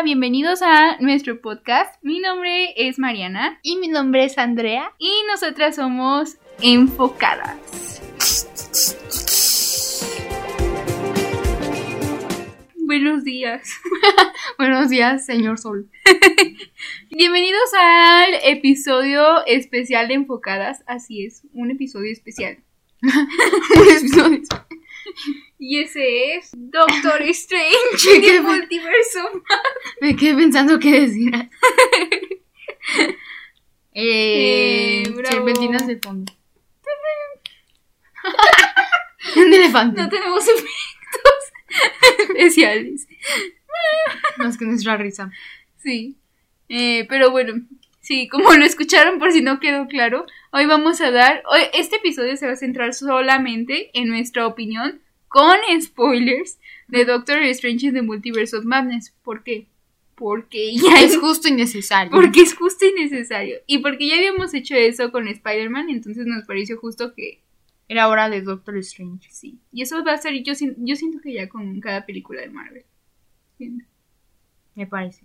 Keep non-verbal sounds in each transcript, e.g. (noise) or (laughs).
Hola, bienvenidos a nuestro podcast. Mi nombre es Mariana Y mi nombre es Andrea. y nosotras somos enfocadas. Buenos días. (laughs) Buenos días, señor Sol. (laughs) Bienvenidos al episodio especial de Enfocadas. Así es, un episodio especial. (laughs) (laughs) Y ese es Doctor Strange ¿Qué de fue? multiverso. (laughs) Me quedé pensando qué decir. (laughs) eh, Eh, serpentinas de fondo. Un elefante. No tenemos efectos especiales. Más que nuestra risa. Sí. Eh, pero bueno, sí, como lo escucharon por si no quedó claro, hoy vamos a dar, hoy, este episodio se va a centrar solamente en nuestra opinión con spoilers de Doctor Strange in the Multiverse of Madness. ¿Por qué? Porque ya Es (laughs) justo y necesario. porque es justo y necesario. Y porque ya habíamos hecho eso con Spider-Man, entonces nos pareció justo que Era hora de Doctor Strange. sí. Y eso va a ser, yo, sien- yo siento que ya con cada película de Marvel. Siento. Me parece.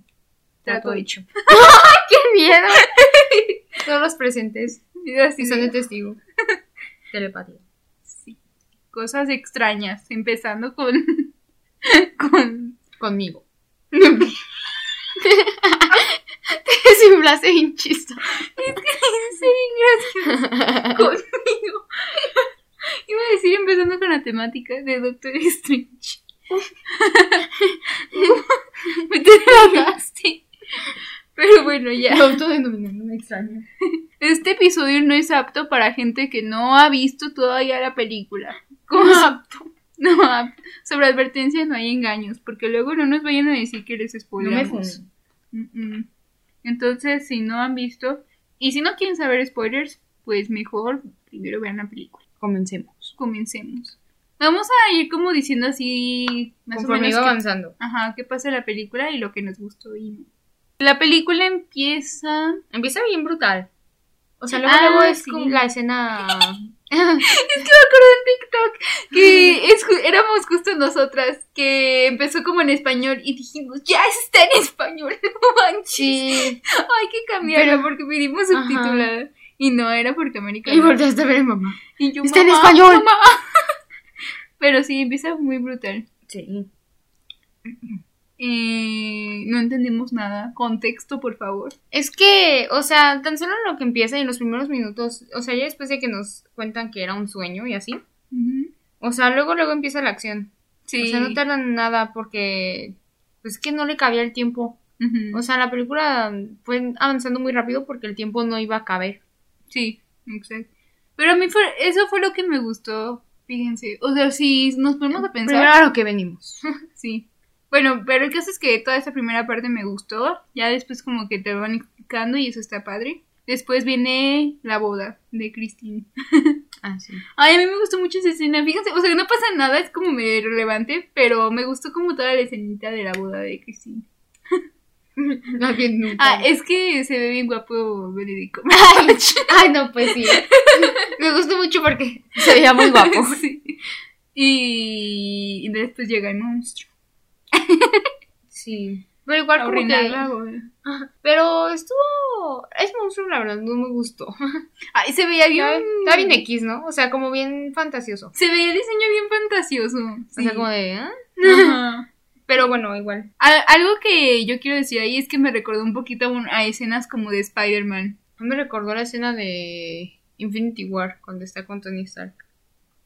Trato Trato hecho. (laughs) ¡Qué miedo! (laughs) Todos los presentes Así están de- testigo. (laughs) Telepatía. Sí. Cosas extrañas, empezando con. (laughs) con. Conmigo. Es un frase bien chistosa. Sí, gracias. Conmigo. Iba a decir empezando con la temática de Doctor Strange. Me te tragaste. (laughs) Pero bueno, ya. Autodenominando extraño. Este episodio no es apto para gente que no ha visto todavía la película. ¿Cómo No se- No apto. Sobre advertencias no hay engaños, porque luego no nos vayan a decir que les No me spoilamos. Mm, mm. Entonces, si no han visto y si no quieren saber spoilers, pues mejor primero vean la película. Comencemos. Comencemos. Vamos a ir como diciendo así más Conforme o menos qué- avanzando. ajá, qué pasa en la película y lo que nos gustó y no. La película empieza Empieza bien brutal. O sea, luego, Ah, luego es sí. como la escena. (laughs) Es que me acuerdo en TikTok que es éramos justo nosotras que empezó como en español y dijimos, ya está en español, (laughs) no manches. sí. Hay que cambiarlo Pero- porque pedimos Ajá. subtitulada. Y no era porque América. Y volteaste a ver a mamá. Y yo, Está en "Mamá, español". mamá". (laughs) Pero sí, empieza muy brutal. Sí. Eh, no entendimos nada. Contexto, por favor. Es que, o sea, tan solo lo que empieza en los primeros minutos, o sea, ya después de que nos cuentan que era un sueño y así, o sea, luego luego empieza la acción. Sí. O sea, no tardan nada porque, pues que no le cabía el tiempo. O sea, la película fue avanzando muy rápido porque el tiempo no iba a caber. Sí, exacto. Pero a mí fue, eso fue lo que me gustó. Fíjense. O sea, si nos ponemos a pensar. Primero a lo que venimos. (laughs) Sí. Bueno, pero el caso es que toda esa primera parte me gustó. Ya después como que te van explicando y eso está padre. Después viene la boda de Christine. (laughs) Ah, sí. Ay, a mí me gustó mucho esa escena. Fíjense, o sea, no pasa nada, es como medio irrelevante, pero me gustó como toda la escenita de la boda de Christine. (laughs) Más bien nunca. Ah, es que se ve bien guapo Benedict (laughs) Ay, ay, no, pues sí. Me gustó mucho porque se veía muy guapo. Sí. Y... y después llega el monstruo. Sí. Pero igual como que... Pero estuvo... Es monstruo, la verdad, no me gustó. Ay, se veía bien... Está, bien X, ¿no? O sea, como bien fantasioso. Se veía el diseño bien fantasioso. O sea, como de... ¿ah? Ajá. (laughs) Pero bueno, igual. Al- algo que yo quiero decir ahí es que me recordó un poquito a escenas como de Spider-Man. Me recordó la escena de Infinity War, cuando está con Tony Stark.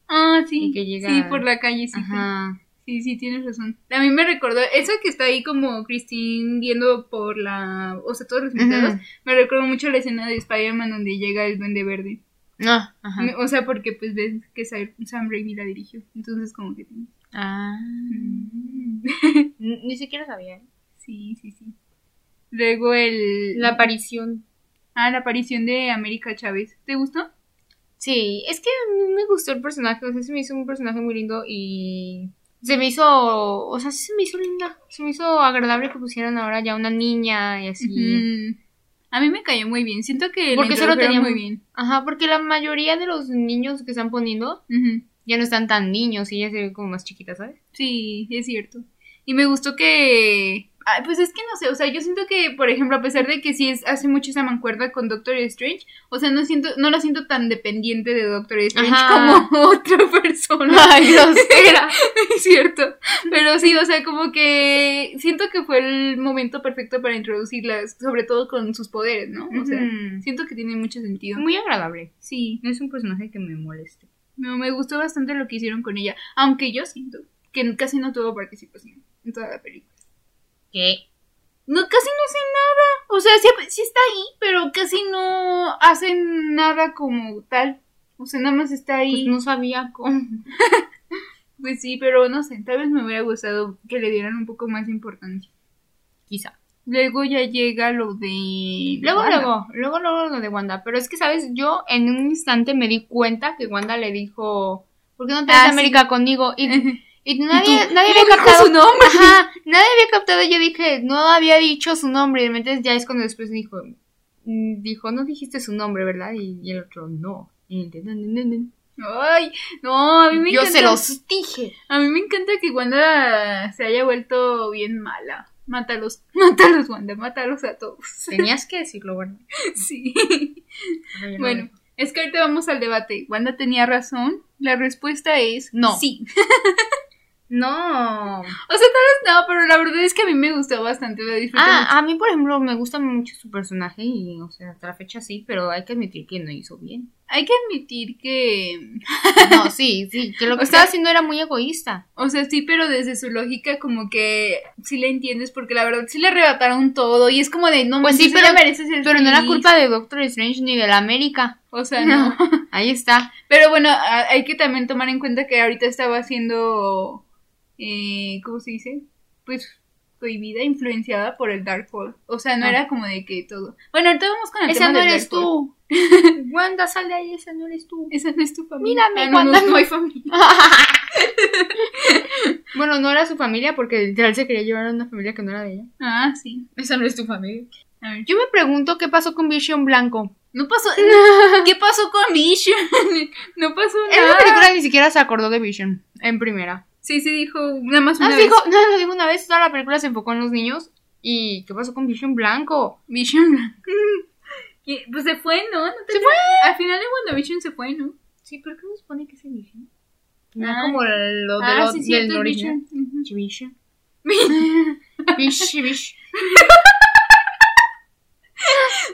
Ah, sí. Y que llega- Sí, por la calle, sí. Ajá. Sí, sí, tienes razón. A mí me recordó, eso que está ahí como Christine viendo por la, o sea, todos los invitados, me recordó mucho la escena de Spider-Man donde llega el Duende Verde. Ah, ajá. O sea, porque pues ves que Sa- Sam Raimi la dirigió. Entonces como que... Ah. Mm. (laughs) Ni siquiera sabía. ¿eh? Sí, sí, sí. Luego el... La aparición. Ah, la aparición de América Chávez. ¿Te gustó? Sí, es que a mí me gustó el personaje, o sea, se me hizo un personaje muy lindo y se me hizo, o sea, se me hizo linda, se me hizo agradable que pusieran ahora ya una niña y así. A mí me cayó muy bien. Siento que Porque solo introdujeron tenía muy bien. Ajá, porque la mayoría de los niños que están poniendo ya no están tan niños y ya se ven como más chiquitas, ¿sabes? Sí, es cierto. Y me gustó que pues es que no sé, o sea, yo siento que, por ejemplo, a pesar de que sí es, hace mucho esa mancuerda con Doctor Strange, o sea, no siento, no la siento tan dependiente de Doctor Strange Ajá. como (laughs) otra persona. Ay, grosera. (laughs) es cierto. Pero sí, o sea, como que siento que fue el momento perfecto para introducirlas, sobre todo con sus poderes, ¿no? O sea, siento que tiene mucho sentido. Muy agradable. Sí, No es un personaje que me moleste. no, me gustó bastante lo que hicieron con ella, aunque yo siento que casi no tuvo participación en toda la película. ¿Qué? No, casi no hace nada. O sea, sí, sí está ahí, pero casi no hace nada como tal. O sea, nada más está Pues ahí. no sabía cómo. (laughs) Pues sí, pero no sé, tal vez me hubiera gustado que le dieran un poco más de importancia. Quizá. Luego ya llega lo de... Luego, Wanda. luego, luego, luego lo de Wanda. Pero es que, ¿sabes? Yo en un instante me di cuenta que Wanda le dijo, ¿por qué no te vas Ah, a América conmigo? Y, (laughs) y nadie, tú, nadie ¿cómo había captado su nombre? Ajá, nadie había captado. Yo dije, no había dicho su nombre. Y entonces ya es cuando después dijo, mm, dijo, no dijiste su nombre, ¿verdad? Y, y el otro, no. Y el de, "No, no, no, no". Ay, no, a mí me Yo encanta. se los dije. A mí me encanta que Wanda se haya vuelto bien mala. Mátalos, (laughs) mátalos, Wanda, mátalos a todos. Tenías que decirlo, ¿verdad? (laughs) Sí. No Bueno, es que ahorita vamos al debate. ¿Wanda tenía razón? La respuesta es No. sí. (laughs) No. O sea, tal vez no, pero la verdad es que a mí me gustó bastante, lo disfruté mucho. Ah, a mí, por ejemplo, me gusta mucho su personaje y, o sea, hasta la fecha sí, pero hay que admitir que no hizo bien. Hay que admitir que... (laughs) No, sí, sí, que lo que O estaba sea- haciendo era muy egoísta. O sea, sí, pero desde su lógica como que sí la entiendes porque la verdad sí le arrebataron todo y es como de no Pues sí, pero- ella merece ser Pero no era culpa de Doctor Strange ni de la América. O sea, no. (laughs) Ahí está. Pero bueno, hay que también tomar en cuenta que ahorita estaba siendo, eh, ¿cómo se dice? Pues prohibida, influenciada por el Darkhold. O sea, no Ah. era como de que todo. Bueno, ahorita vamos con el Esa tema no del eres Darkhold. tú. (laughs) Wanda, sal de ahí, esa no eres tú. Esa no es tu familia. Mírame, Ah, no, Wanda. no, no hay familia. (laughs) Bueno, no era su familia porque literal se quería llevar a una familia que no era de ella. Ah, sí. Esa no es tu familia. A ver, Yo me pregunto qué pasó con Vision Blanco. no pasó. (laughs) ¿Qué pasó con Vision? no pasó En nada. la película ni siquiera se acordó de Vision. En primera. Sí, sí dijo nada más una No, vez. dijo, no, lo dijo una vez, toda la película se enfocó en los niños. ¿Y qué pasó con Vision Blanco? Vision Blanco. (laughs) Pues se fue, ¿no? ¿No Se fue. Al final de WandaVision se fue, ¿no? Sí, ¿por qué nos pone que es el Vision? Ah. como lo de Ah, lo, sí, del original. Vision. Vision. (laughs) Vish. (laughs)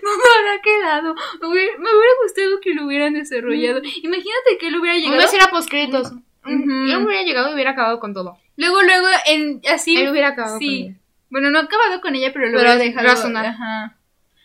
No me habrá quedado. Me hubiera, me hubiera gustado que lo hubieran desarrollado. Imagínate que él hubiera llegado. Una escena postcréditos. Ujú. Yo hubiera llegado y hubiera acabado con todo. Luego, luego, en, así. Él hubiera acabado sí. con ella. Bueno, no ha acabado con ella, pero lo Pero hubiera dejado. razonar. Ajá.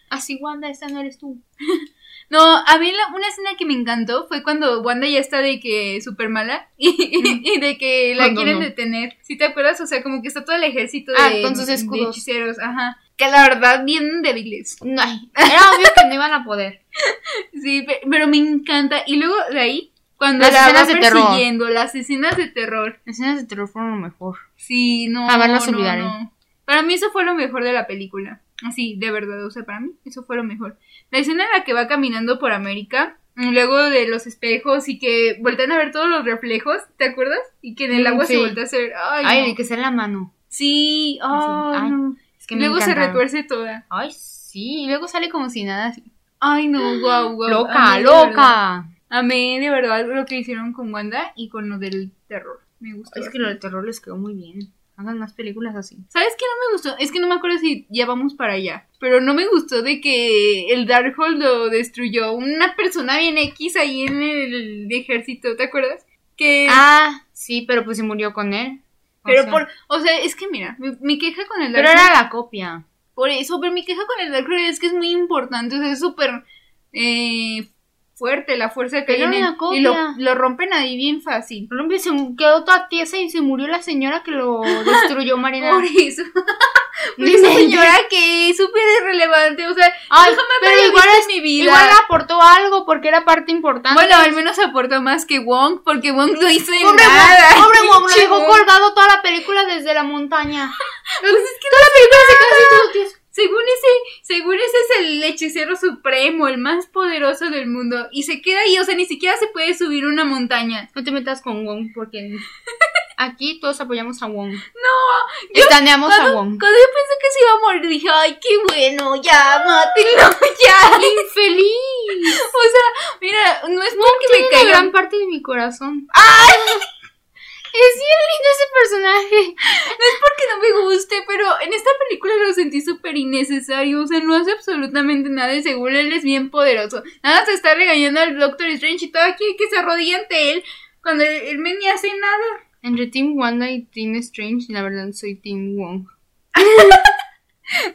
Así, Wanda, esta no eres tú. (laughs) No, a mí la- una escena que me encantó fue cuando Wanda ya está de que súper mala (laughs) y, y de que la ¿Cuándo quieren no? detener. ¿Sí te acuerdas? O sea, como que está todo el ejército Ah, de, con sus de escudos. hechiceros. Ajá. Que la verdad, bien débiles. No, era obvio que no iban a poder. (laughs) Sí, pe- pero me encanta. Y luego de ahí, cuando Las la escenas de terror. las escenas de terror. Las escenas de terror fueron lo mejor. Sí, no. Jamás las no, olvidaré. no. Para mí eso fue lo mejor de la película. Así, de verdad. O sea, para mí eso fue lo mejor. La escena en la que va caminando por América. Luego de los espejos y que voltean a ver todos los reflejos, ¿te acuerdas? Y que en el Mm, agua sí. se voltea a hacer. Ay, Ay, no. de que sea la mano. Sí, ay, Ay, no. Es que me Luego se encantaron. retuerce toda. Ay, sí. Y luego sale como si nada. Así. Ay, no, guau, guau. loca, verdad. loca. Amé de verdad lo que hicieron con Wanda y con lo del terror. Me gustó. Es que lo del terror les quedó muy bien. Hagan más películas así. ¿Sabes qué no me gustó? Es que no me acuerdo si ya vamos para allá. Pero no me gustó de que el Darkhold lo destruyó una persona bien X ahí en el ejército, ¿te acuerdas? Que... Ah, sí, pero pues se murió con él. O pero sea, por... O sea, es que mira, mi, mi queja con el Pero Darkhold... era la copia. Por eso, pero mi queja con el Darkhold es que es muy importante, o sea, es súper... Eh, fuerte la fuerza que Pero una Y lo, lo rompen ahí bien fácil. Hombre se quedó toda tiesa y se murió la señora que lo (laughs) destruyó, Marina. Por eso. (laughs) No inventes. señora que es súper irrelevante, o sea, Ay, jamás pero igual es- mi vida. Igual aportó algo porque era parte importante. Bueno, al menos aportó más que Wong, porque Wong no hizo Pobre nada. Wong, pobre (laughs) Wong, lo dejó colgado toda la película desde la montaña. Pues es que Toda la película se así todo tieso. Según ese, según ese es el hechicero supremo, el más poderoso del mundo, y se queda ahí, o sea, ni siquiera se puede subir una montaña. No te metas con Wong porque aquí todos apoyamos a Wong. No, Estaneamos a Wong. cuando yo pensé que se iba a morir, dije, ay, qué bueno, ya, mátenlo, (laughs) ya. ¡Infeliz! O sea, mira, no es porque Tiene me caiga gran parte de mi corazón. Es bien lindo ese personaje. No es porque no me guste, pero en esta película lo sentí súper innecesario. O sea, no hace absolutamente nada y según él es bien poderoso. Nada se está regañando al Doctor Strange y todo aquí que se arrodilla ante él cuando él, él ni hace nada. Entre Team Wanda y Team Strange, la verdad soy Team Wong. (laughs)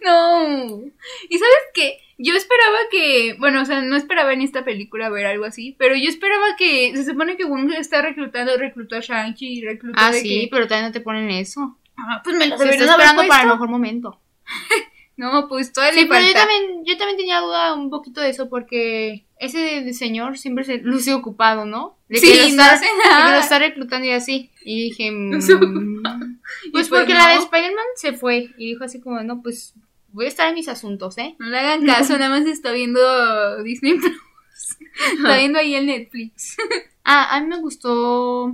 No. ¿Y sabes qué? Yo esperaba que, bueno, o sea, no esperaba en esta película ver algo así, pero yo esperaba que, se supone que Wong está reclutando, reclutó a Shang-Chi, reclutó Ah, de sí, que, pero todavía no te ponen eso. ah, pues me lo está esperando para el mejor momento. (laughs) No, pues todavía Sí, le pero yo falta. también, yo también tenía duda un poquito de eso porque ese señor siempre se luce ocupado, ¿no? De Sí, que lo no está, de que lo está reclutando y así. Y dije, (laughs) No se mm, pues pues porque la de. Spider-Man se fue y dijo así como, no, pues voy a estar en mis asuntos, ¿eh? No le hagan caso, nada más está viendo Disney Plus. Está viendo ahí el Netflix. Ah, a mí me gustó...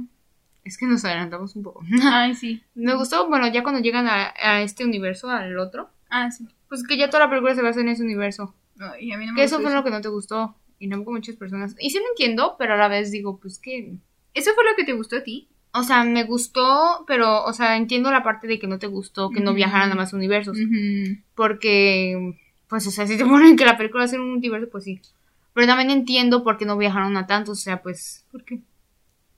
Es que nos adelantamos un poco. (laughs) Ay, sí. me gustó, bueno, ya cuando llegan a, a este universo, al otro, Ah, sí. pues que ya toda la película se basa en ese universo. Ay, a mí no me Que eso fue lo que no te gustó. Y no con muchas personas. Y sí lo entiendo, pero a la vez digo, pues que... ¿Eso fue lo que te gustó a ti? O sea, me gustó, pero, o sea, entiendo la parte de que no te gustó que no viajaran a más universos. Porque, pues, o sea, si te (laughs) ponen que la película es en un universo, pues sí. Pero también entiendo por qué no viajaron a tantos, o sea, pues, ¿Por qué?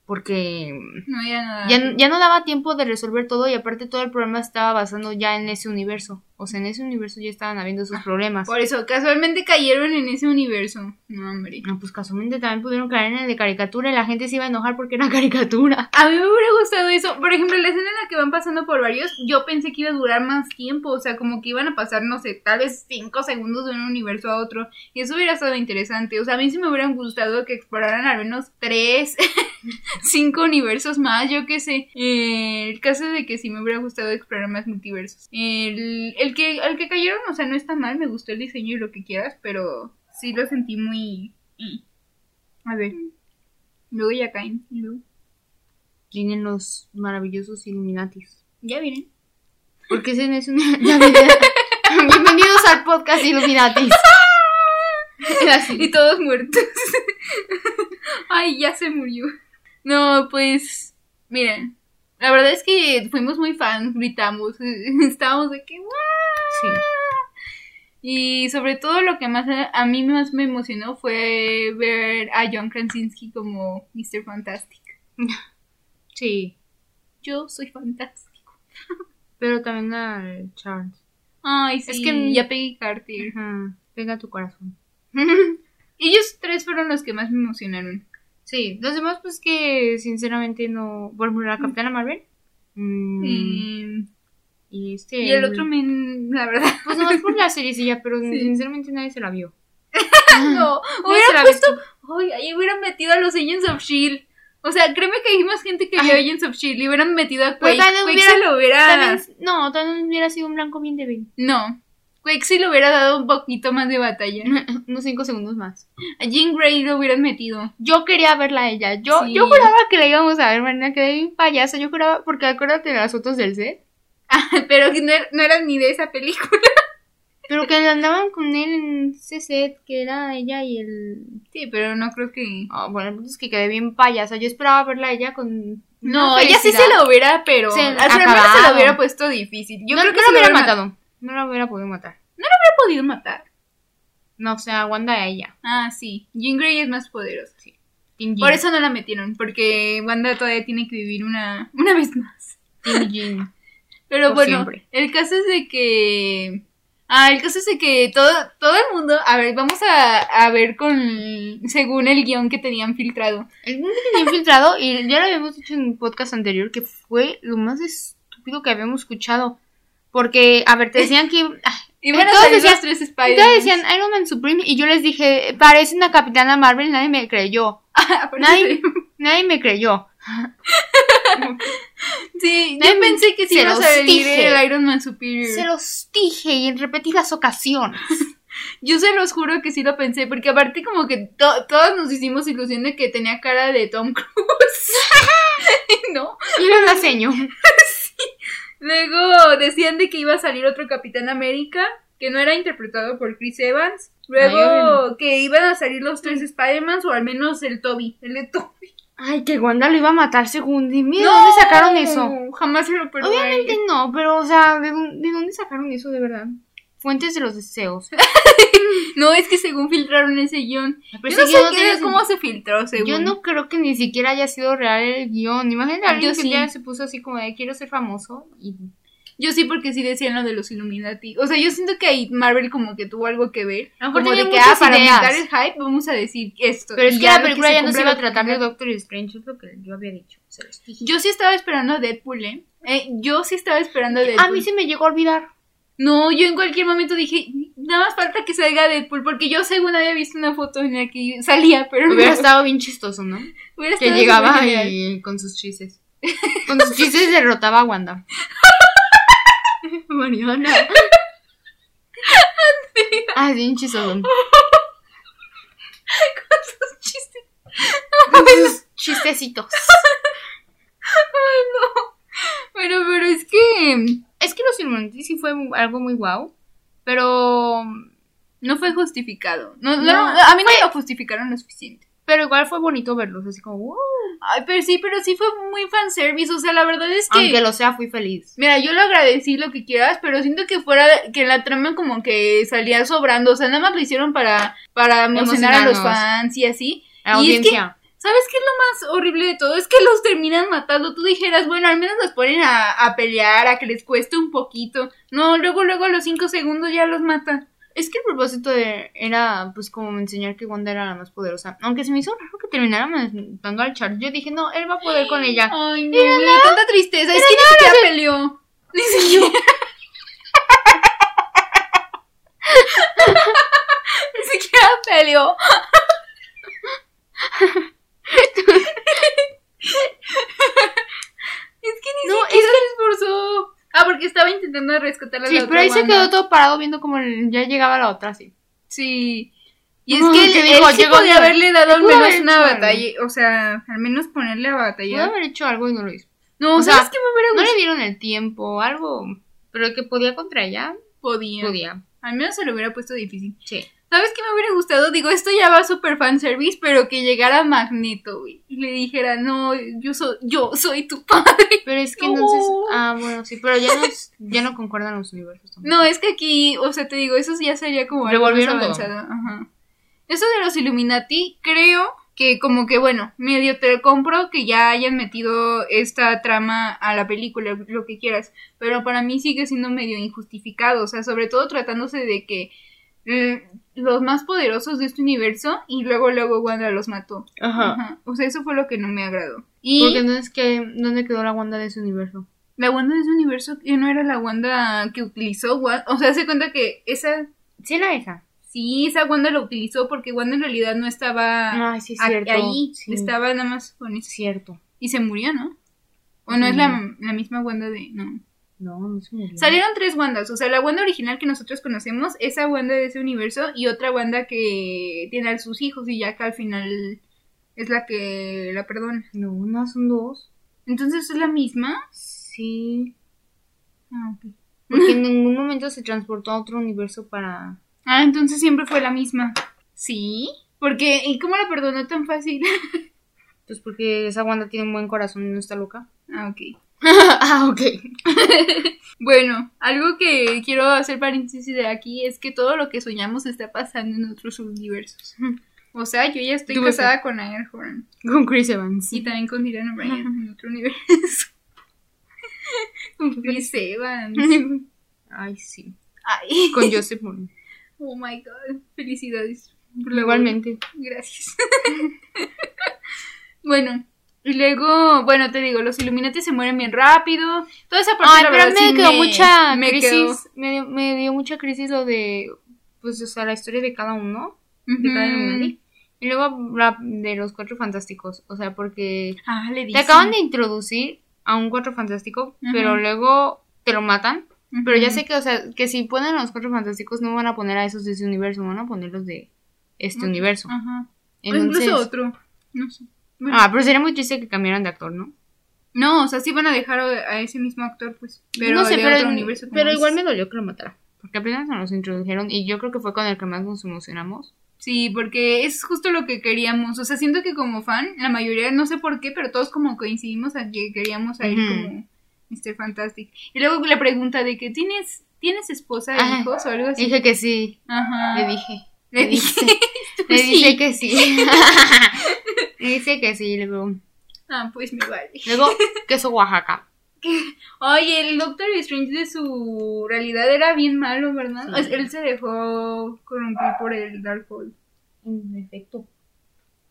porque No había nada. ya, ya no daba tiempo de resolver todo y aparte todo el problema estaba basando ya en ese universo. O sea, en ese universo ya estaban habiendo esos problemas. Por eso, casualmente cayeron en ese universo. No, hombre. No, pues casualmente también pudieron caer en el de caricatura y la gente se iba a enojar porque era (laughs) caricatura. A mí me hubiera gustado eso. Por ejemplo, la escena en la que van pasando por varios, yo pensé que iba a durar más tiempo. O sea, como que iban a pasar, no sé, tal vez cinco segundos de un universo a otro. Y eso hubiera estado interesante. O sea, a mí sí me hubieran gustado que exploraran al menos tres, (laughs) cinco universos más, yo qué sé. Eh, el caso de que sí me hubiera gustado explorar más multiversos. El, el que, al que cayeron, o sea, no está mal, me gustó el diseño y lo que quieras, pero sí lo sentí muy... A ver. Luego ya caen. luego- Vienen los maravillosos Illuminatis. Ya vienen. Porque ese no es un... Ya viene. Bienvenidos al podcast Illuminatis. (laughs) Era así. Y todos muertos. (laughs) Ay, ya se murió. No, pues, miren, la verdad es que fuimos muy fans, gritamos, (laughs) estábamos de que ¡guau! Sí. Y sobre todo lo que más a, a mí más me emocionó fue ver a John Krasinski como Mr. Fantastic. (laughs) Sí. Yo soy fantástico. (laughs) Pero también al Charles. Ay, sí, Es que- ya Peggy Carter. Ajá. Pega tu corazón. Ellos tres fueron los que más me emocionaron. Sí. Los demás, pues que sinceramente no. Por ejemplo, la Capitana Marvel. mm, Y, y este. y el otro, me, la verdad, (laughs) Pues nomás por la seriecilla, pero Sí. sinceramente nadie se la vio. (laughs) No, hubiera puesto. Ay, ahí hubieran metido a los Agents of Shield. O sea, créeme que hay más gente que vio. Agents of Shield. Y hubieran metido a Quake. también Quake hubiera- se lo hubiera. También, no, también hubiera sido un blanco bien débil. No. Sí le hubiera dado un poquito más de batalla. (laughs) Unos cinco segundos más. A Jean Grey lo hubieran metido. Yo quería verla a ella. Yo, Sí. yo juraba que la íbamos a ver, Marina. Quedé bien payasa. Yo juraba, porque acuérdate de las fotos del set. Pero que no, era- no eran ni de esa película. (laughs) Pero que andaban con él en ese set, que era ella y el. Sí, pero no creo que. Ah, bueno, es que quedé bien payasa. Yo esperaba verla a ella con. No, ella sí se lo hubiera, pero. Se- al final se lo hubiera puesto difícil. Yo no, creo que no se la hubiera matado. No la hubiera podido matar. hubiera podido matar. No, o sea, Wanda a ella. Ah, sí. Jean Grey es más poderosa. Sí. Por Jean. eso no la metieron, porque Wanda todavía tiene que vivir una, una vez más. Team Jean. (laughs) Pero Por bueno, siempre. el caso es de que... Ah, el caso es de que todo, todo el mundo... A ver, vamos a, a ver con... Según el guion que tenían filtrado. El mundo tenía infiltrado y ya lo habíamos dicho en un podcast anterior que fue lo más estúpido que habíamos escuchado. Porque, a ver, te decían que... ah, Iban a todos salir decían- los tres Spider-Man. Todos decían Iron Man Supreme y yo les dije, parece una Capitana Marvel, nadie me creyó. (laughs) Nadie, (laughs) nadie me creyó. (laughs) Sí, Nadie yo pensé que sí iba a los salir dije. el Iron Man Superior. Se los dije y en repetidas ocasiones. Yo se los juro que sí lo pensé, porque aparte como que to- todos nos hicimos ilusión de que tenía cara de Tom Cruise. no. Y era la seño. Luego decían de que iba a salir otro Capitán América, que no era interpretado por Chris Evans. Luego Ay, que iban a salir los tres Spider-Man, o al menos el Toby, el de Toby. Ay, que Wanda lo iba a matar según. Dime, ¿de dónde sacaron eso? Jamás se lo perdoné. Obviamente no, pero, o sea, ¿de dónde, de dónde sacaron eso de verdad? Fuentes de los deseos. (laughs) (laughs) No, es que según filtraron ese guion. Pero Yo no sé guion qué- cómo se filtró, según. Yo no creo que ni siquiera haya sido real el guion. Imagínate alguien Yo que sí. ya se puso así como de quiero ser famoso y Yo sí, porque sí decían lo de los Illuminati. O sea, yo siento que ahí Marvel como que tuvo algo que ver. A lo mejor Como de tenía que, ah, para aumentar el hype, vamos a decir esto. Pero es que la que película ya no se iba a tratar de. Doctor Strange, es lo que yo había dicho. Se. Yo sí estaba esperando a Deadpool, ¿eh? Eh, Yo sí estaba esperando a Deadpool. A mí se me llegó a olvidar. No, yo en cualquier momento dije, nada más falta que salga Deadpool, porque yo según había visto una foto en la que salía, pero Hubiera no. estado bien chistoso, ¿no? Hubiera Que estado llegaba súper genial. y con sus chistes. Con sus chistes derrotaba a Wanda. (laughs) Mariana. Ah, bien chistoso. Sus chistes. Con sus chistecitos. Bueno, pero es que Es que los Illuminati sí fue algo muy guau. Pero. no fue justificado. No, no, No. a mí no lo justificaron lo suficiente. Pero igual fue bonito verlos. Así como, wow. Ay, pero sí, pero sí fue muy fanservice. O sea, la verdad es que. Aunque lo sea, fui feliz. Mira, yo lo agradecí lo que quieras, pero siento que fuera, que la trama como que salía sobrando, o sea, nada más lo hicieron para, para emocionar a los fans y así. La Y es que- audiencia. ¿Sabes qué es lo más horrible de todo? Es que los terminan matando. Tú dijeras, bueno, al menos los ponen a, a pelear, a que les cueste un poquito. No, luego, luego a los cinco segundos ya los mata. Es que el propósito de, era, pues, como enseñar que Wanda era la más poderosa. Aunque se me hizo raro que terminaran matando al Charles. Yo dije, no, él va a poder con ella. Ay, no, tanta tristeza. Es que (laughs) (laughs) (laughs) ni siquiera peleó. Ni siquiera. ni siquiera peleó. es que ni No, siquiera se esforzó. Ah, porque estaba intentando rescatar a Sí, la pero otra ahí se quedó todo parado viendo como el- ya llegaba la otra, así. Sí. Y es que él, sí llegó podía haberle dado al Pudo menos una algo. batalla. O sea, al menos ponerle a Pudo batalla. haber hecho algo y no lo hizo. No, o ¿sabes sea, qué me hubiera No le dieron el tiempo, algo. Pero que podía contra ella, Podía. podía. Al menos se lo hubiera puesto difícil. Sí. ¿Sabes qué me hubiera gustado? Digo, esto ya va super fanservice, pero que llegara Magneto, güey. Y le dijera, no, yo soy, yo soy tu padre. (laughs) Pero es que No. entonces. Ah, bueno, sí, pero ya no, ya no concuerdan los universos también. No, es que aquí, o sea, te digo, eso ya sería como algo más Revolvieron todo. avanzado. Ajá. Eso de los Illuminati, creo que como que, bueno, medio te compro que ya hayan metido esta trama a la película, lo que quieras. Pero para mí sigue siendo medio injustificado, o sea, sobre todo tratándose de que mm, los más poderosos de este universo y luego, luego Wanda los mató. Ajá. O sea, eso fue lo que no me agradó. Y Porque entonces, ¿qué, ¿dónde quedó la Wanda de ese universo? la Wanda de ese universo que no era la Wanda que utilizó, Wa- o sea, se cuenta que esa Sí, era esa. Sí, esa Wanda la utilizó porque Wanda en realidad no estaba Ay, sí, cierto. ahí, Sí. estaba nada más con Es eso. cierto. Y se murió, ¿no? O no es la, la misma Wanda de... No. No, no se murió. Salieron tres Wandas, o sea, la Wanda original que nosotros conocemos, esa Wanda de ese universo y otra Wanda que tiene a sus hijos y ya que al final es la que la perdona. No, no, son dos. Entonces es la misma. Sí. Ah, ok. Porque en (laughs) ningún momento se transportó a otro universo para. Ah, entonces siempre fue la misma. Sí. Porque, ¿y cómo la perdonó tan fácil? (laughs) Pues porque esa Wanda tiene un buen corazón y no está loca. ah, ok. (laughs) ah, ok. (laughs) Bueno, algo que quiero hacer paréntesis de aquí es que todo lo que soñamos está pasando en otros universos. (laughs) O sea, yo ya estoy casada con Airhorn Con Chris Evans. y también con Dylan O'Brien en otro universo. con Chris Evans. Ay, sí. Ay. Con Joseph. Oh my god. Felicidades. Igualmente. Gracias. bueno. Y luego, bueno, te digo, los Illuminati se mueren bien rápido. Toda esa parte Ay, la pero verdad, me sí quedó mucha me crisis. quedó- Me, dio, me dio mucha crisis lo de. Pues, o sea, la historia de cada uno. De cada. Illuminati. Y luego la de los cuatro fantásticos. O sea, porque Ah, le te acaban de introducir a un cuatro fantástico, pero luego te lo matan. Pero ya sé que, o sea, que si ponen a los cuatro fantásticos no van a poner a esos de ese universo, van a ponerlos de este universo. Ajá. O Entonces, incluso otro. No sé. Bueno, ah, pero sería muy triste que cambiaran de actor, ¿no? No, o sea, sí van a dejar a ese mismo actor, pues. Pero no sé, de pero, otro universo. pero igual me dolió que lo matara. Porque apenas nos introdujeron y yo creo que fue con el que más nos emocionamos. Sí, porque es justo lo que queríamos. O sea, siento que como fan, la mayoría, no sé por qué, pero todos como coincidimos a que queríamos a él como Mr. Fantastic. Y luego le pregunta de que tienes, ¿tienes esposa e Ajá. hijos o algo así? Dije que sí. Ajá. Le dije. Le le dije. dije. (laughs) Le sí. dice que sí. (laughs) Dice que sí. Luego, Ah, pues me vale. luego (laughs) queso Oaxaca. Oye, el Doctor Strange de su realidad era bien malo, ¿verdad? Sí. Él se dejó corromper por el Darkhold. En efecto.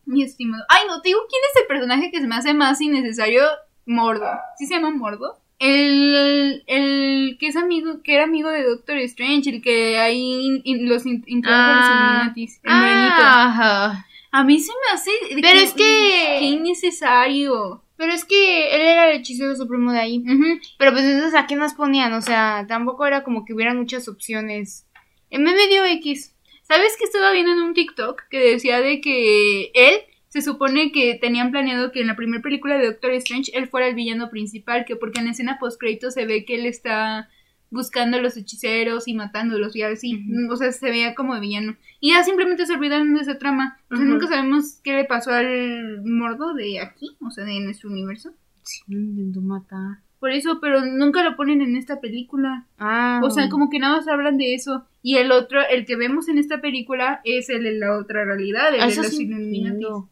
Mi estimado. Ay, no, te digo quién es el personaje que se me hace más innecesario. Mordo. ¿Sí se llama Mordo? El, el que es amigo, que era amigo de Doctor Strange, el que ahí in- in- los in- introdujo a los Ah. Illuminatis, el morenito. Ajá. A mí se me hace. Pero es que- Qué innecesario. Pero es que él era el hechicero supremo de ahí. Ujú. Pero pues entonces a qué nos ponían, o sea, tampoco era como que hubieran muchas opciones. En me dio X. ¿Sabes que estaba viendo en un TikTok que decía de que él se supone que tenían planeado que en la primera película de Doctor Strange él fuera el villano principal, que porque en la escena post se ve que él está buscando a los hechiceros y matándolos y así, o sea, se veía como villano. Y ya simplemente se olvidaron de esa trama. O sea, nunca sabemos qué le pasó al mordo de aquí, o sea, de nuestro universo. Sí, intentó matar. Por eso, pero nunca lo ponen en esta película. Ah. O sea, como que nada más hablan de eso. Y el otro, el que vemos en esta película, es el de la otra realidad, el Ah, de los entiendo.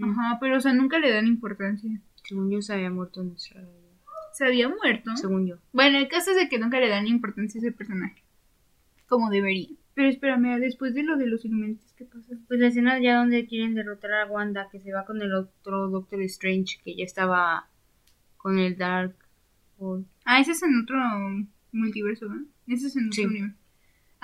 Ajá, pero o sea, nunca le dan importancia. Según yo se había muerto en nuestra realidad. Se había muerto. Según yo. Bueno, el caso es de que nunca le dan importancia a ese personaje. Como debería. Pero espérame, después de lo de los Illuminatis, ¿qué pasa? Pues la escena ya donde quieren derrotar a Wanda, que se va con el otro Doctor Strange, que ya estaba con el Dark. Hole. Ah, ese es en otro multiverso, ¿no? Ese es en otro Sí. universo.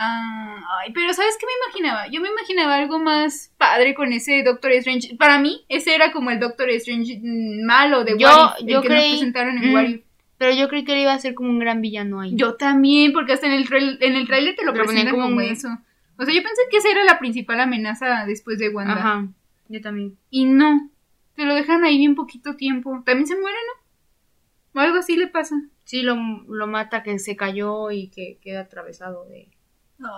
Ah, ay, pero ¿sabes qué me imaginaba? Yo me imaginaba algo más padre con ese Doctor Strange. Para mí, ese era como el Doctor Strange mm, malo de Yo- What If, el yo que nos creí- presentaron en Mm. What If. Pero yo creí que él iba a ser como un gran villano ahí. Yo también, porque hasta en el, trail- en el trailer te lo presentan como, como un- eso. O sea, yo pensé que esa era la principal amenaza después de Wanda. Ajá. Yo también. Y no, te lo dejan ahí bien poquito tiempo. También se muere, ¿no? O algo así le pasa. Sí, lo, lo mata, que se cayó y que queda atravesado de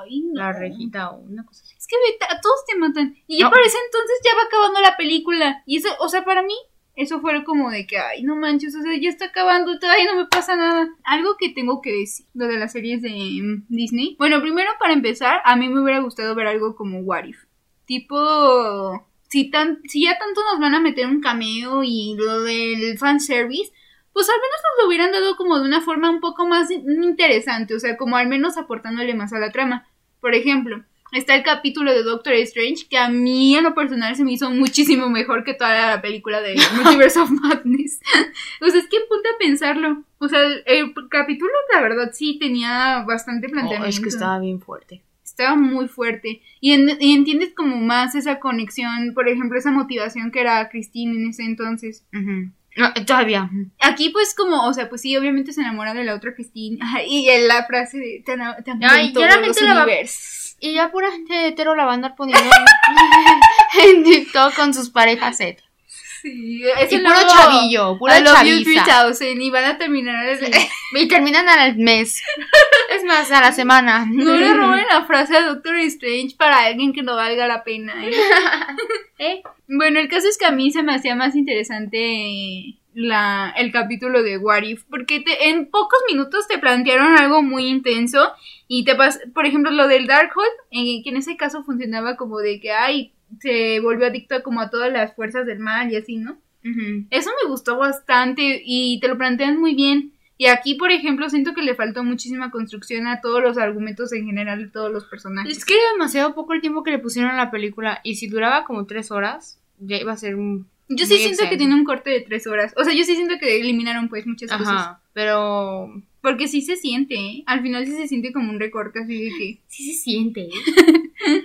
Ay, no. la rejita o una cosa así. Es que a todos te matan. Y ya No. para ese entonces ya va acabando la película. Y eso, o sea, para mí, eso fue como de que, ay, no manches, o sea, ya está acabando, todavía no me pasa nada. Algo que tengo que decir, lo de las series de mm, Disney. Bueno, primero, para empezar, a mí me hubiera gustado ver algo como What If. Tipo, si, tan, si ya tanto nos van a meter un cameo y lo del fanservice, pues al menos nos lo hubieran dado como de una forma un poco más in- interesante, o sea, como al menos aportándole más a la trama. Por ejemplo, está el capítulo de Doctor Strange, que a mí en lo personal se me hizo muchísimo mejor que toda la película de (laughs) Multiverse of Madness. (laughs) o sea, es que ponte a pensarlo. O sea, el, el capítulo, la verdad, sí tenía bastante planteamiento. Oh, es que estaba bien fuerte. Estaba muy fuerte. Y, en- y entiendes como más esa conexión, por ejemplo, esa motivación que era Christine en ese entonces. Todavía. Aquí pues como, o sea, pues sí, obviamente se enamora de la otra Christine. (laughs) Y en la frase de te, Ay, todos los va-. Y ya pura gente hetero la va a andar poniendo en, (laughs) en TikTok con sus parejas hetero. Sí, es Y el puro nuevo chavillo, pura chaviza. 3000 y van a terminar el... Y terminan al mes. Es más, a la semana. No le roben la frase a Doctor Strange para alguien que no valga la pena. ¿eh? (laughs) ¿Eh? Bueno, el caso es que a mí se me hacía más interesante la, el capítulo de What If, porque te- en pocos minutos te plantearon algo muy intenso y te pas por ejemplo, lo del Darkhold, eh, que en ese caso funcionaba como de que, ay, se volvió adicto como a todas las fuerzas del mal y así, ¿no? Ujú. Eso me gustó bastante y te lo plantean muy bien. Y aquí, por ejemplo, siento que le faltó muchísima construcción a todos los argumentos en general de todos los personajes. Es que era demasiado poco el tiempo que le pusieron a la película. Y si duraba como tres horas, ya iba a ser un. Yo sí siento que tiene un corte de tres horas. O sea, yo sí siento que eliminaron pues muchas cosas. Pero. Porque sí se siente, ¿eh? Al final sí se siente como un recorte así de que... Sí se siente. (laughs)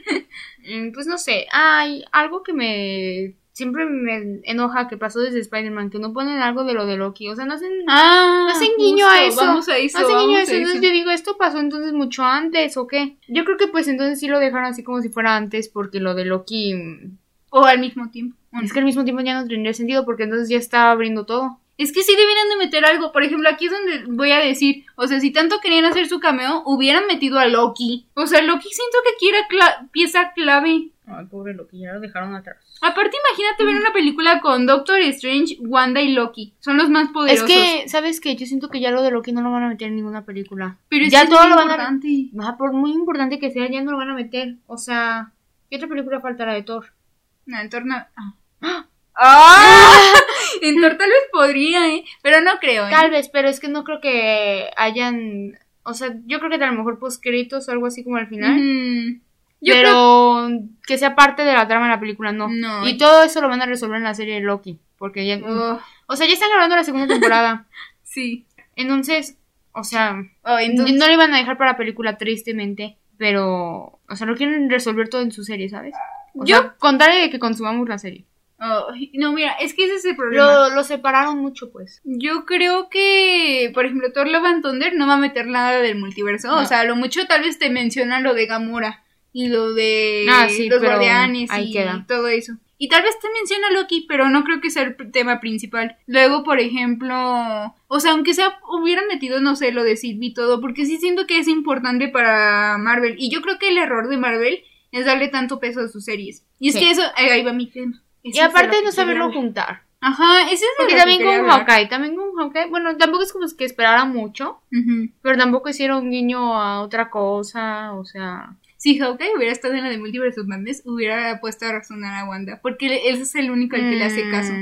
Mm, pues no sé. Hay algo que me. Siempre me enoja que pasó desde Spider-Man. Que no ponen algo de lo de Loki. O sea, no hacen. Ah, No hacen guiño a eso. Vamos a eso, No hacen guiño a eso. a Entonces eso. yo digo, ¿esto pasó entonces mucho antes o qué? Yo creo que pues entonces sí lo dejaron así como si fuera antes. Porque lo de Loki. mm, O al mismo tiempo. Es que al mismo tiempo ya no tendría sentido porque entonces ya está abriendo todo. Es que sí debieran de meter algo. Por ejemplo, aquí es donde voy a decir, o sea, si tanto querían hacer su cameo, hubieran metido a Loki. O sea, Loki siento que aquí era cla- pieza clave. Ay, pobre Loki, ya lo dejaron atrás. Aparte, imagínate ver una película con Doctor Strange, Wanda y Loki. Son los más Es poderosos. que, ¿sabes qué? Yo siento que ya lo de Loki no lo van a meter en ninguna película. Pero es ya que es todo muy lo van a importante. Ah, por muy importante que sea, ya no lo van a meter. O sea, ¿qué otra película faltará de Thor? No, en Thor no. Ah. ¡Ah! En Thor tal vez podría, ¿eh? Pero no creo, ¿eh? Tal vez, pero es que no creo que hayan. O sea, yo creo que a lo mejor postcritos o algo así como al final. Mm, yo pero que sea parte de la trama de la película, no. No. Y todo eso lo van a resolver en la serie de Loki. Porque ya. Oh, O sea, ya están grabando la segunda temporada. (laughs) sí. Entonces, o sea, Oh, entonces, no le iban a dejar para película, tristemente. Pero, o sea, lo quieren resolver todo en su serie, ¿sabes? O Yo- sea, contarle de que consumamos la serie. Oh, no, mira, es que ese es el problema. Lo, lo separaron mucho, pues. Yo creo que, por ejemplo, Thor Love and Thunder no va a meter nada del multiverso. No. O sea, a lo mucho tal vez te mencionan lo de Gamora y lo de Ah, sí, los guardianes y queda. todo eso. Y tal vez te menciona Loki, pero no creo que sea el tema principal. Luego, por ejemplo, o sea, aunque sea hubieran metido, no sé, lo de Sylvie y todo, porque sí siento que es importante para Marvel. Y yo creo que el error de Marvel es darle tanto peso a sus series. Y es Sí. que eso, ahí va mi tema. Eso Y aparte no saberlo hablar. juntar. Ajá, ese es de Porque que también con hablar. Hawkeye, también con Hawkeye, bueno, tampoco es como que esperara mucho, Ujú. pero tampoco hicieron guiño a otra cosa, o sea... Si Hawkeye hubiera estado en la de Multiverse of Madness, hubiera puesto a razonar a Wanda. Porque él es el único al que le hace caso.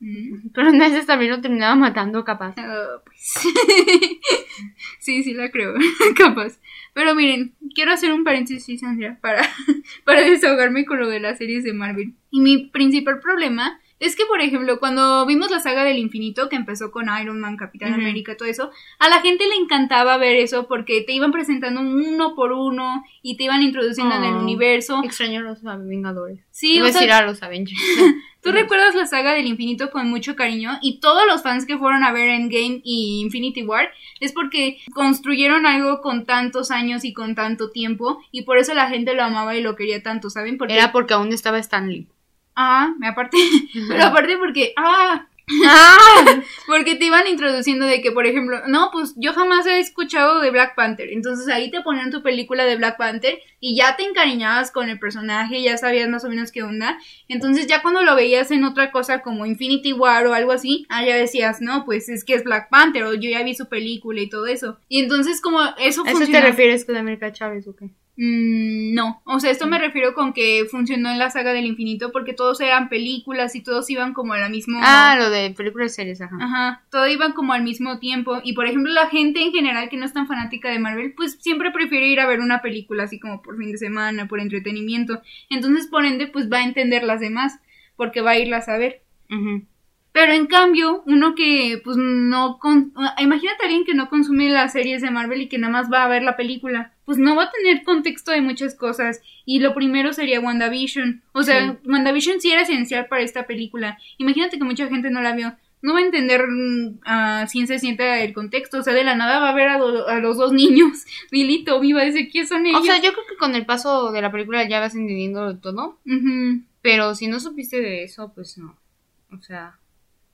Mm. Pero en veces también lo terminaba matando capaz. Ah, pues. (laughs) sí, sí la creo, (laughs) capaz. Pero miren, quiero hacer un paréntesis, Andrea, para, (laughs) para desahogarme con lo de las series de Marvel. Y mi principal problema es que, por ejemplo, cuando vimos la saga del infinito, que empezó con Iron Man, Capitán Ujú. América, todo eso, a la gente le encantaba ver eso porque te iban presentando uno por uno y te iban introduciendo en el Oh. universo. Extraño a los Vengadores. Sí, o a sea, decir a los Avengers. (laughs) (laughs) Tú recuerdas la saga del infinito con mucho cariño y todos los fans que fueron a ver Endgame y Infinity War es porque construyeron algo con tantos años y con tanto tiempo y por eso la gente lo amaba y lo quería tanto, ¿saben? Porque Era porque aún estaba Stanley. Ah, aparte, (laughs) (laughs) pero aparte porque ah, ¡Ah! (laughs) porque te iban introduciendo de que, por ejemplo, no, pues yo jamás he escuchado de Black Panther. Entonces ahí te ponían tu película de Black Panther y ya te encariñabas con el personaje, ya sabías más o menos qué onda. Entonces ya cuando lo veías en otra cosa como Infinity War o algo así, ah, ya decías, no, pues es que es Black Panther o yo ya vi su película y todo eso. Y entonces como eso ¿A eso te refieres con América Chávez o qué? Mm, no, o sea, esto me refiero con que funcionó en la saga del infinito porque todos eran películas y todos iban como a la misma... Ah, lo de películas y series, ajá. Ajá, todo iba como al mismo tiempo. Y por ejemplo, la gente en general que no es tan fanática de Marvel, pues siempre prefiere ir a ver una película así como por fin de semana, por entretenimiento. Entonces, por ende, pues va a entender las demás, porque va a irlas a ver. Pero en cambio, uno que pues no... Con... Imagínate a alguien que no consume las series de Marvel y que nada más va a ver la película. Pues no va a tener contexto de muchas cosas. Y lo primero sería WandaVision. O sea, WandaVision sí era esencial para esta película. Imagínate que mucha gente no la vio. No va a entender mm, a ciencia cierta el contexto. O sea, de la nada va a ver a, do- a los dos niños. (laughs) Billy y Toby va a decir quiénes son ellos. O sea, yo creo que con el paso de la película ya vas entendiendo todo, pero si no supiste de eso, pues no. O sea,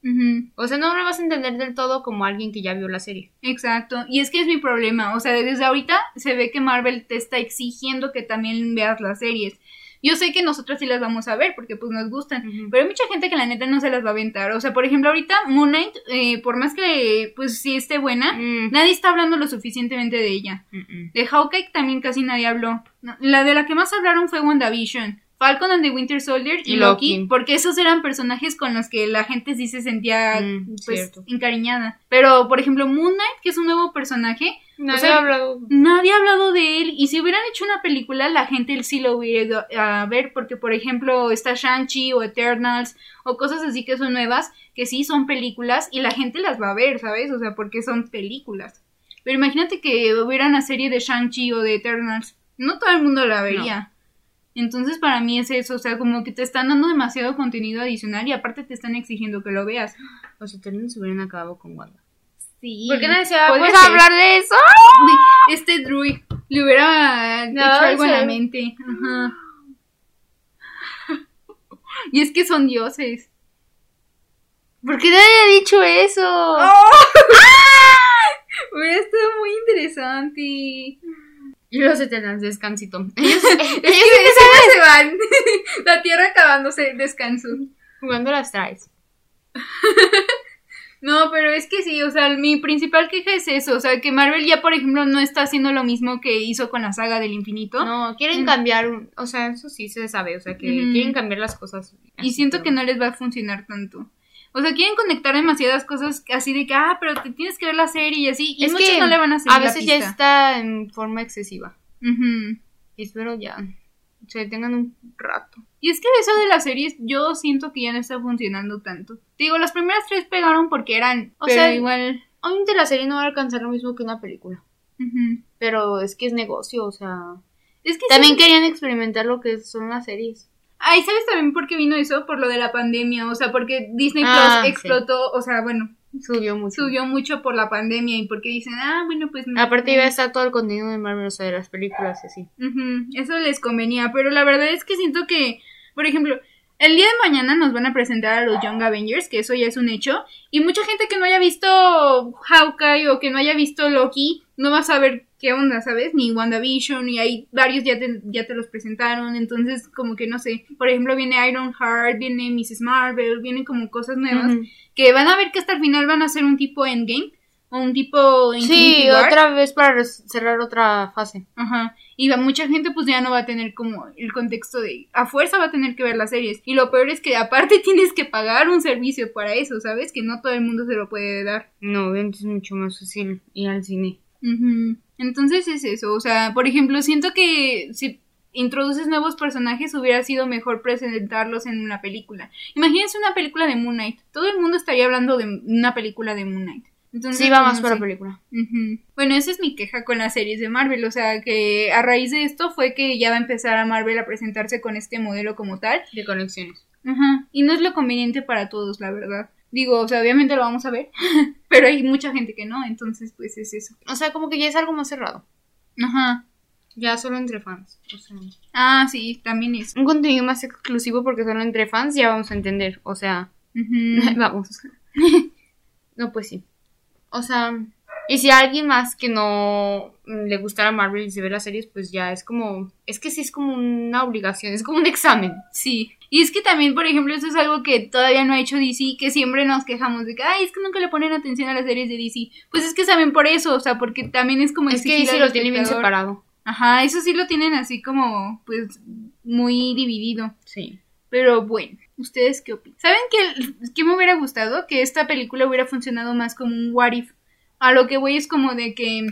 ujú. o sea, no lo vas a entender del todo como alguien que ya vio la serie. Exacto, y es que es mi problema, o sea, desde ahorita se ve que Marvel te está exigiendo que también veas las series. Yo sé que nosotras sí las vamos a ver porque pues nos gustan, pero hay mucha gente que la neta no se las va a aventar. O sea, por ejemplo, ahorita Moon Knight, eh, por más que pues sí esté buena, Mm, nadie está hablando lo suficientemente de ella. De Hawkeye también casi nadie habló. La de la que más hablaron fue WandaVision. Falcon and the Winter Soldier y, Y Loki, Loki. porque esos eran personajes con los que la gente sí se sentía Mm, pues cierto. encariñada. Pero, por ejemplo, Moon Knight, que es un nuevo personaje, Nadie o sea, ha hablado. nadie ha hablado de él. Y si hubieran hecho una película, la gente sí lo hubiera ido a ver, porque, por ejemplo, está Shang-Chi o Eternals o cosas así que son nuevas, que sí son películas y la gente las va a ver, ¿sabes? O sea, porque son películas. Pero imagínate que hubiera una serie de Shang-Chi o de Eternals. No todo el mundo la vería. Entonces para mí es eso, o sea, como que te están dando demasiado contenido adicional y aparte te están exigiendo que lo veas. Los Eternals se hubieran acabado con Wanda. Sí. ¿Por qué nadie se va a podría pues, a ser. hablar de eso? Uy, Este Druid le hubiera No, hecho algo en la mente. Ajá. Y es que son dioses. ¿Por qué te había dicho eso? ¡Oh! (laughs) Hubiera estado muy interesante. Y los Eternals, descansito. (laughs) Ellos, ellos se van. (laughs) La tierra acabándose, descanso. Jugando las traes. (laughs) No, pero es que sí, o sea, mi principal queja es eso, o sea, que Marvel ya, por ejemplo, no está haciendo lo mismo que hizo con la saga del infinito. No, quieren Mm. cambiar, o sea, eso sí se sabe, o sea, que quieren cambiar las cosas. Y siento que no les va a funcionar tanto. O sea, quieren conectar demasiadas cosas así de que, ah, pero te tienes que ver la serie y así. Y es muchos que no le van a seguir a veces la ya pista. está en forma excesiva. Ujú. Y espero ya se detengan un rato. Y es que eso de las series, yo siento que ya no está funcionando tanto. Te Digo, las primeras tres pegaron porque eran, O pero sea, igual. Obviamente la serie no va a alcanzar lo mismo que una película. Ujú. Pero es que es negocio, o sea. Es que También sí- querían experimentar lo que son las series. Ay, ¿sabes también por qué vino eso? Por lo de la pandemia, o sea, porque Disney Ah, Plus sí. explotó, o sea, bueno, Subió mucho. subió mucho por la pandemia y porque dicen, ah, bueno, pues... Aparte iba a estar todo el contenido de Marvel, o sea, de las películas y así. Ujú, Eso les convenía, pero la verdad es que siento que, por ejemplo, el día de mañana nos van a presentar a los Young Avengers, que eso ya es un hecho, y mucha gente que no haya visto Hawkeye o que no haya visto Loki, no va a saber qué onda, ¿sabes? Ni WandaVision, y hay varios ya te, ya te los presentaron, entonces como que no sé, por ejemplo viene Iron Heart, viene Mrs. Marvel, vienen como cosas nuevas, que van a ver que hasta el final van a ser un tipo Endgame, o un tipo Infinity Sí, War. otra vez para cerrar otra fase. Ajá. Y va- mucha gente pues ya no va a tener como el contexto de a fuerza va a tener que ver las series. Y lo peor es que aparte (laughs) tienes que pagar un servicio para eso, ¿sabes? Que no todo el mundo se lo puede dar. No, es mucho más fácil ir al cine. Entonces es eso, o sea, por ejemplo, siento que si introduces nuevos personajes hubiera sido mejor presentarlos en una película. Imagínense una película de Moon Knight. Todo el mundo estaría hablando de una película de Moon Knight. Entonces, Sí, va pues, más no para sé. película. Ujú. Bueno, esa es mi queja con las series de Marvel, o sea que a raíz de esto fue que ya va a empezar a Marvel a presentarse con este modelo como tal. De conexiones. Ajá. Y no es lo conveniente para todos, la verdad. Digo, o sea, obviamente lo vamos a ver, (laughs) pero hay mucha gente que no, entonces pues es eso. O sea, como que ya es algo más cerrado. Ajá. Ya solo entre fans. O sea, Ah, sí, también es. un contenido más exclusivo porque solo entre fans ya vamos a entender. O sea, (laughs) vamos. (laughs) no, pues sí. O sea, y si a alguien más que no mm, le gustara Marvel y se ve las series, pues ya es como. Es que sí es como una obligación, es como un examen. Sí. Y es que también, por ejemplo, eso es algo que todavía no ha hecho DC, que siempre nos quejamos de que, ay, es que nunca le ponen atención a las series de DC. Pues es que saben por eso, o sea, porque también es como Es que al lo tiene bien separado. Ajá, eso sí lo tienen así como, pues, muy dividido. Sí. Pero bueno, ¿ustedes qué opinan? ¿Saben qué, qué me hubiera gustado? Que esta película hubiera funcionado más como un what if. A lo que voy es como de que,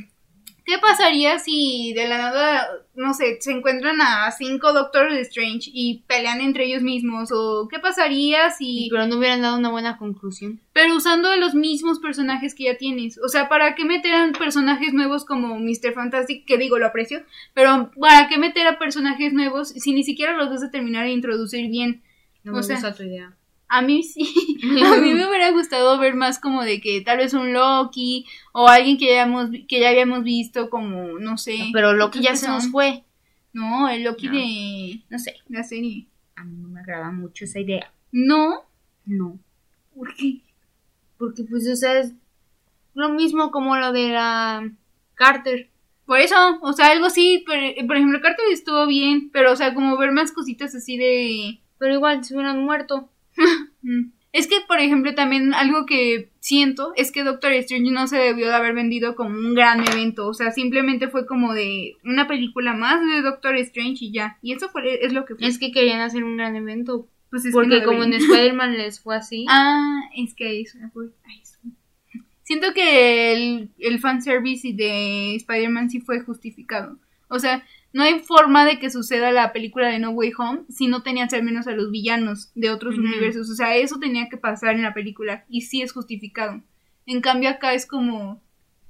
¿qué pasaría si de la nada, no sé, se encuentran a cinco Doctors Strange y pelean entre ellos mismos? ¿O qué pasaría si... Pero no hubieran dado una buena conclusión. Pero usando los mismos personajes que ya tienes. O sea, ¿para qué meter a personajes nuevos como Mr. Fantastic? Que digo, lo aprecio. Pero ¿para qué meter a personajes nuevos si ni siquiera los vas a terminar de introducir bien? No O me sea, gusta tu idea. A mí sí. (laughs) (laughs) A mí me hubiera gustado ver más como de que tal vez un Loki o alguien que ya, hemos, que ya habíamos visto como, no sé. Pero Loki ya ¿qué se nos fue. No, el Loki No. de No sé. la serie. A mí no me agrada mucho esa idea. No, No. ¿por qué? Porque pues, o sea, es lo mismo como lo de la Carter. Por eso, o sea, algo sí, pero, por ejemplo, Carter estuvo bien, pero, o sea, como ver más cositas así de... Pero igual se hubieran muerto. Es que, por ejemplo, también algo que siento es que Doctor Strange no se debió de haber vendido como un gran evento, o sea, simplemente fue como de una película más de Doctor Strange y ya, y eso fue, es lo que fue. Es que querían hacer un gran evento. Pues es que Porque no como en. (laughs) Spider-Man les fue así. Ah, es que eso eso. Siento que el, el fanservice de Spider-Man sí fue justificado. O sea, no hay forma de que suceda la película de No Way Home si no tenías al menos a los villanos de otros universos. O sea, eso tenía que pasar en la película y sí es justificado. En cambio acá es como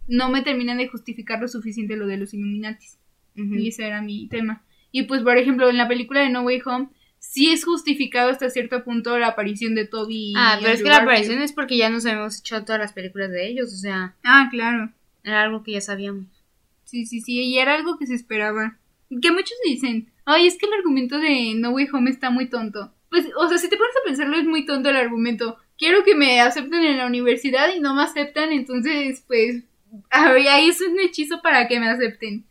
no me terminan de justificar lo suficiente lo de los Illuminatis. Y ese era mi tema. Y pues, por ejemplo, en la película de No Way Home sí es justificado hasta cierto punto la aparición de Toby. y Ah, pero es que la aparición es porque ya nos habíamos echado todas las películas de ellos. O sea, Ah, claro. era algo que ya sabíamos. Sí, sí, sí. Y era algo que se esperaba. Que muchos dicen, ay, es que el argumento de No Way Home está muy tonto. Pues, o sea, si te pones a pensarlo, es muy tonto el argumento. quiero que me acepten en la universidad y no me aceptan, entonces pues ahí es un hechizo para que me acepten.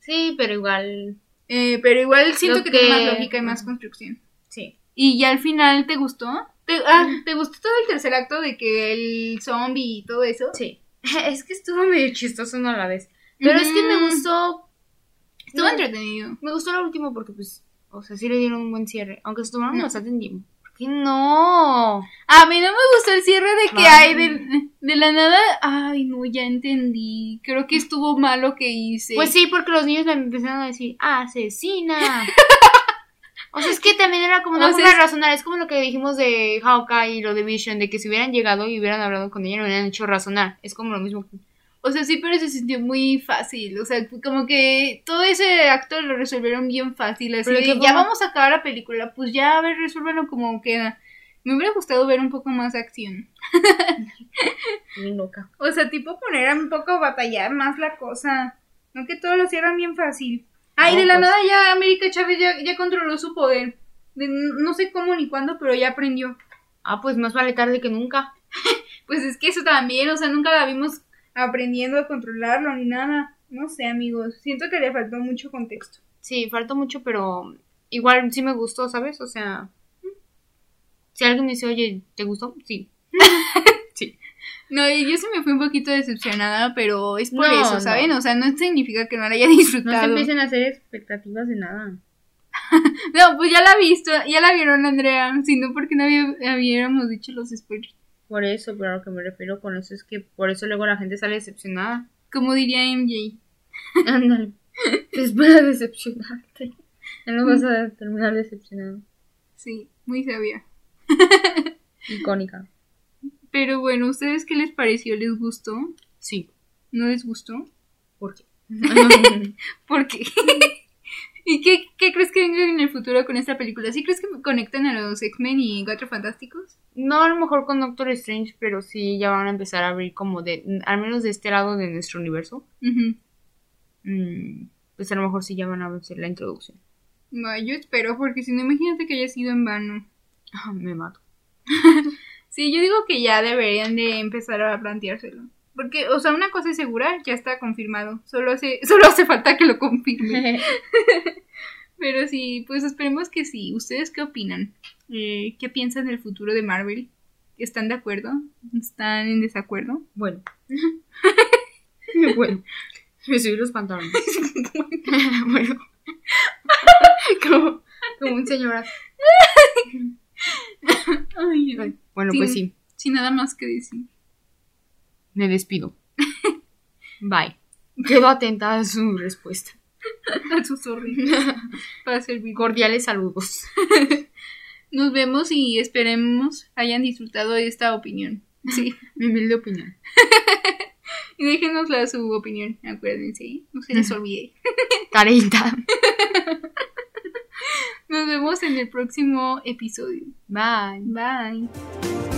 Sí, pero igual. Eh, pero igual siento que, tiene más lógica y más construcción. Sí. Y ya al final, ¿te gustó? ¿Te, ah, ¿te gustó todo el tercer acto de que el zombie y todo eso? Sí. (laughs) Es que estuvo medio chistoso no a la vez. Pero es que me gustó. Estuvo entretenido. Me gustó lo último porque, pues, o sea, sí le dieron un buen cierre. Aunque se tomaron bastante tiempo. ¿Por qué no? A mí no me gustó el cierre de que hay de, de, la nada. Ay, no, ya entendí. Creo que estuvo mal lo que hice. Pues sí, porque los niños me empezaron a decir, ¡asesina! (laughs) o sea, es que también era como una forma de razonar. Es como lo que dijimos de Hawkeye y lo de Vision, de que si hubieran llegado y hubieran hablado con ella, lo hubieran hecho razonar. Es como lo mismo. O sea, sí, pero se sintió muy fácil. O sea, como que todo ese acto lo resolvieron bien fácil. Así de, ya vamos a acabar la película. Pues ya, a ver, resuélvelo como queda. Me hubiera gustado ver un poco más de acción. Muy loca. O sea, tipo poner un poco batallar más la cosa. No que todo lo hicieran bien fácil. Ay, de la pues. nada ya América Chávez ya, ya controló su poder. no sé cómo ni cuándo, pero ya aprendió. Ah, pues más vale tarde que nunca. (laughs) pues es que eso también, o sea, nunca la vimos aprendiendo a controlarlo ni nada. No sé, amigos. Siento que le faltó mucho contexto. Sí, faltó mucho, pero igual sí me gustó, ¿sabes? O sea, si alguien me dice, oye, ¿te gustó? Sí. (laughs) sí. No, yo sí me fui un poquito decepcionada, pero es por eso, ¿saben? O sea, no significa que no la haya disfrutado. No se empiecen a hacer expectativas de nada. (laughs) no, pues ya la he visto, ya la vieron, Andrea. Si no, porque no habíamos dicho los spoilers. Por eso, pero a lo que me refiero con eso es que por eso luego la gente sale decepcionada. Como diría MJ. (laughs) Ándale. Espera decepcionarte. Ya no vas a terminar decepcionado. Sí, muy sabia. (laughs) Icónica. Pero bueno, ¿ustedes qué les pareció? ¿Les gustó? Sí. ¿No les gustó? ¿Por qué? (laughs) ¿Por qué? ¿Y qué, qué, crees que venga en el futuro con esta película? ¿Sí crees que conectan a los X-Men y Cuatro Fantásticos? No, a lo mejor con Doctor Strange, pero sí ya van a empezar a abrir como de, al menos de este lado de nuestro universo. Mm, pues a lo mejor sí ya van a hacer la introducción. No, yo espero, porque si no, imagínate que haya sido en vano. Ah, me mato. (laughs) sí, yo digo que ya deberían de empezar a planteárselo. Porque, o sea, una cosa es segura, ya está confirmado. Solo hace, (laughs) solo hace falta que lo confirme. (laughs) Pero sí, pues esperemos que sí. ¿Ustedes qué opinan? Eh, ¿Qué piensan del futuro de Marvel? ¿Están de acuerdo? ¿Están en desacuerdo? (laughs) Bueno. bueno. Me subí los pantalones. bueno. como, como un señor. bueno, pues sí. Sin nada más que decir. Me despido. (laughs) Bye. Quedo atenta a su respuesta. (laughs) a su (laughs) Para servir. Cordiales saludos. Nos vemos y esperemos hayan disfrutado de esta opinión. Sí. Mi humilde opinión. y déjenosla su opinión, acuérdense. No se les olvide. Carita. Nos vemos en el próximo episodio. Bye. Bye.